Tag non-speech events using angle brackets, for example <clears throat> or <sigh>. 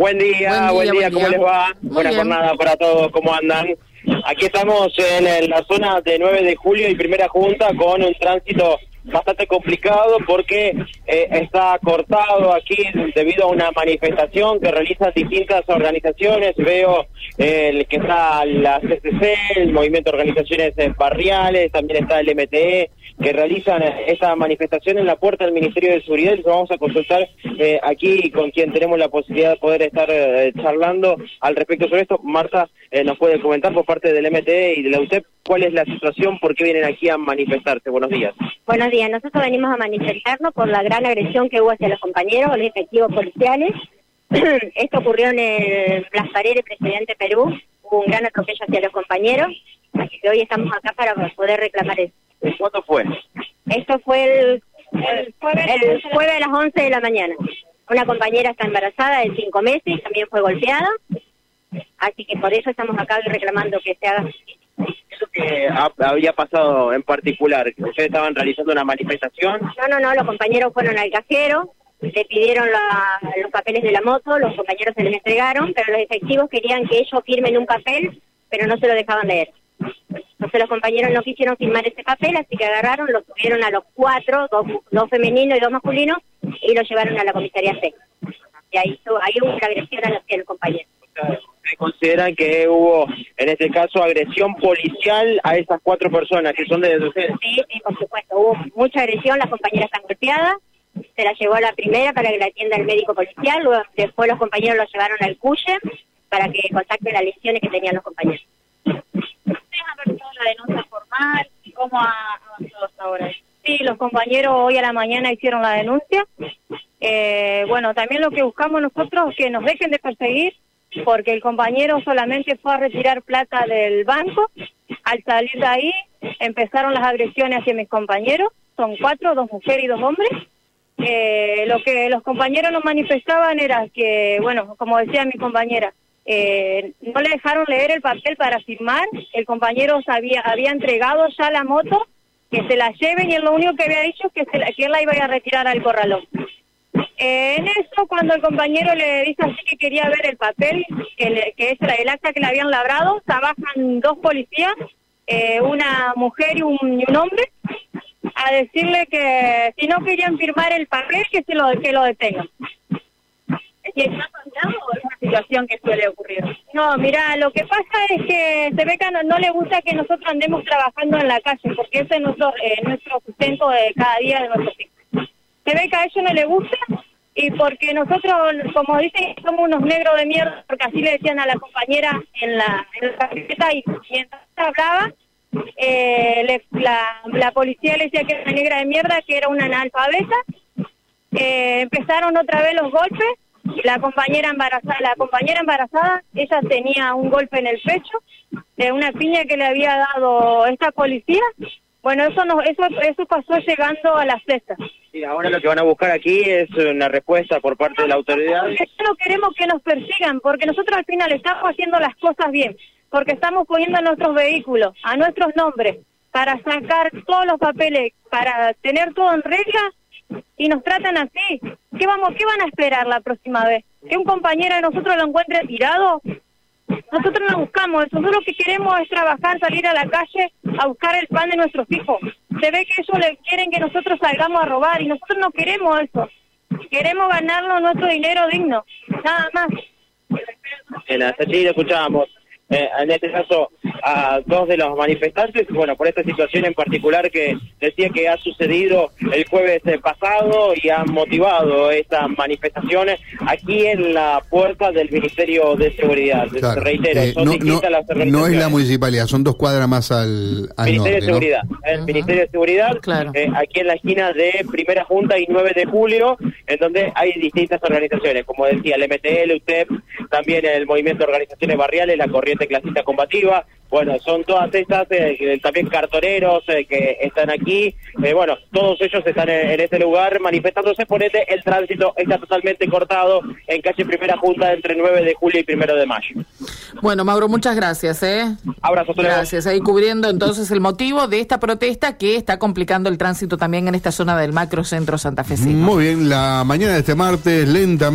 Buen día, buen día, ¿cómo les va? Buena jornada para todos, ¿cómo andan? Aquí estamos en la zona de 9 de julio y primera junta con un tránsito bastante complicado porque eh, está cortado aquí debido a una manifestación que realizan distintas organizaciones. Veo el que está la CCC, el Movimiento de Organizaciones Barriales, también está el MTE, que realizan esta manifestación en la puerta del Ministerio de Seguridad vamos a consultar eh, aquí con quien tenemos la posibilidad de poder estar eh, charlando al respecto sobre esto. Marta eh, nos puede comentar por parte del MTE y de la UTEP cuál es la situación, por qué vienen aquí a manifestarse. Buenos días. Buenos días, nosotros venimos a manifestarnos por la gran agresión que hubo hacia los compañeros, los efectivos policiales. <clears throat> Esto ocurrió en el Las Paredes, presidente Perú, hubo un gran atropello hacia los compañeros, así que hoy estamos acá para poder reclamar eso. ¿Cuándo fue? Esto fue el, el, jueves, a las 11 de la mañana. Una compañera está embarazada de cinco meses, también fue golpeada. Así que por eso estamos acá reclamando que se haga ¿Eso que había pasado en particular? ¿Ustedes estaban realizando una manifestación? No, no, no, los compañeros fueron al cajero, le pidieron los papeles de la moto, los compañeros se les entregaron, pero los efectivos querían que ellos firmen un papel, pero no se lo dejaban leer. Entonces los compañeros no quisieron firmar ese papel, así que agarraron, lo subieron a los cuatro, dos, femeninos y dos masculinos, y lo llevaron a la comisaría C. Y ahí, ahí hubo una agresión hacia el compañero. ¿Se consideran que hubo, en este caso, agresión policial a esas cuatro personas que son de ustedes? Sí, sí, por supuesto. Hubo mucha agresión, las compañeras están golpeadas. Se la llevó a la primera para que la atienda el médico policial, luego después los compañeros lo llevaron al CUYE para que contacte las lesiones que tenían los compañeros la denuncia formal? ¿Cómo ha avanzado hasta ahora? Sí, los compañeros hoy a la mañana hicieron la denuncia. Eh, bueno, también lo que buscamos nosotros es que nos dejen de perseguir porque el compañero solamente fue a retirar plata del banco. Al salir de ahí empezaron las agresiones hacia mis compañeros. Son cuatro, dos mujeres y dos hombres. Eh, lo que los compañeros nos manifestaban era que, bueno, como decía mi compañera, eh, no le dejaron leer el papel para firmar, el compañero había, había entregado ya la moto, que se la lleven y él lo único que había dicho es que, se la, que él la iba a retirar al corralón. En eso, cuando el compañero le dice así que quería ver el papel, que, que es el acta que le habían labrado, trabajan dos policías, eh, una mujer y un, y un, hombre, a decirle que si no querían firmar el papel, que, se lo, que lo detengan. ¿Y el situación que suele ocurrir? No, mira, lo que pasa es que se ve que no, le gusta que nosotros andemos trabajando en la calle, porque ese es nuestro, eh, nuestro sustento de cada día de nuestros hijos. Se ve que a ellos no le gusta y porque nosotros, como dicen, somos unos negros de mierda, porque así le decían a la compañera en la, la y mientras hablaba, eh, la, la policía le decía que era una negra de mierda, que era una analfabeta. Eh, empezaron otra vez los golpes la compañera embarazada, la compañera embarazada, ella tenía un golpe en el pecho de una piña que le había dado esta policía. Bueno, eso no, eso, eso pasó llegando a las cestas. Y ahora lo que van a buscar aquí es una respuesta por parte de la autoridad. No queremos que nos persigan, porque nosotros al final estamos haciendo las cosas bien, porque estamos poniendo nuestros vehículos a nuestros nombres para sacar todos los papeles, para tener todo en regla y nos tratan así. ¿Qué vamos, qué van a esperar la próxima vez? ¿Que un compañero de nosotros lo encuentre tirado? Nosotros no buscamos nosotros lo que queremos es trabajar, salir a la calle a buscar el pan de nuestros hijos. Se ve que ellos le quieren que nosotros salgamos a robar y nosotros no queremos eso. Queremos ganarnos nuestro dinero digno, nada más. En la escuchábamos eh, en este caso a dos de los manifestantes, bueno, por esta situación en particular que decía que ha sucedido el jueves pasado y ha motivado estas manifestaciones aquí en la puerta del Ministerio de Seguridad. Reitero, eh, no, no, es la municipalidad, son dos cuadras más al, Ministerio de Seguridad. El Ministerio de Seguridad, eh, aquí en la esquina de Primera Junta y 9 de Julio, en donde hay distintas organizaciones, como decía, el MTL, UTEP, también el Movimiento de Organizaciones Barriales, la Corriente Clasista Combativa, bueno, son todas estas, eh, también cartoneros eh, que están aquí, eh, bueno, todos ellos están en, este lugar manifestándose por este, el tránsito está totalmente cortado en calle Primera Junta entre 9 de julio y 1 de mayo. Bueno, Mauro, muchas gracias. ¿eh? Abrazo. Gracias. Ahí cubriendo entonces el motivo de esta protesta que está complicando el tránsito también en esta zona del macrocentro Santa Fe. Muy bien, la mañana de este martes, lentamente.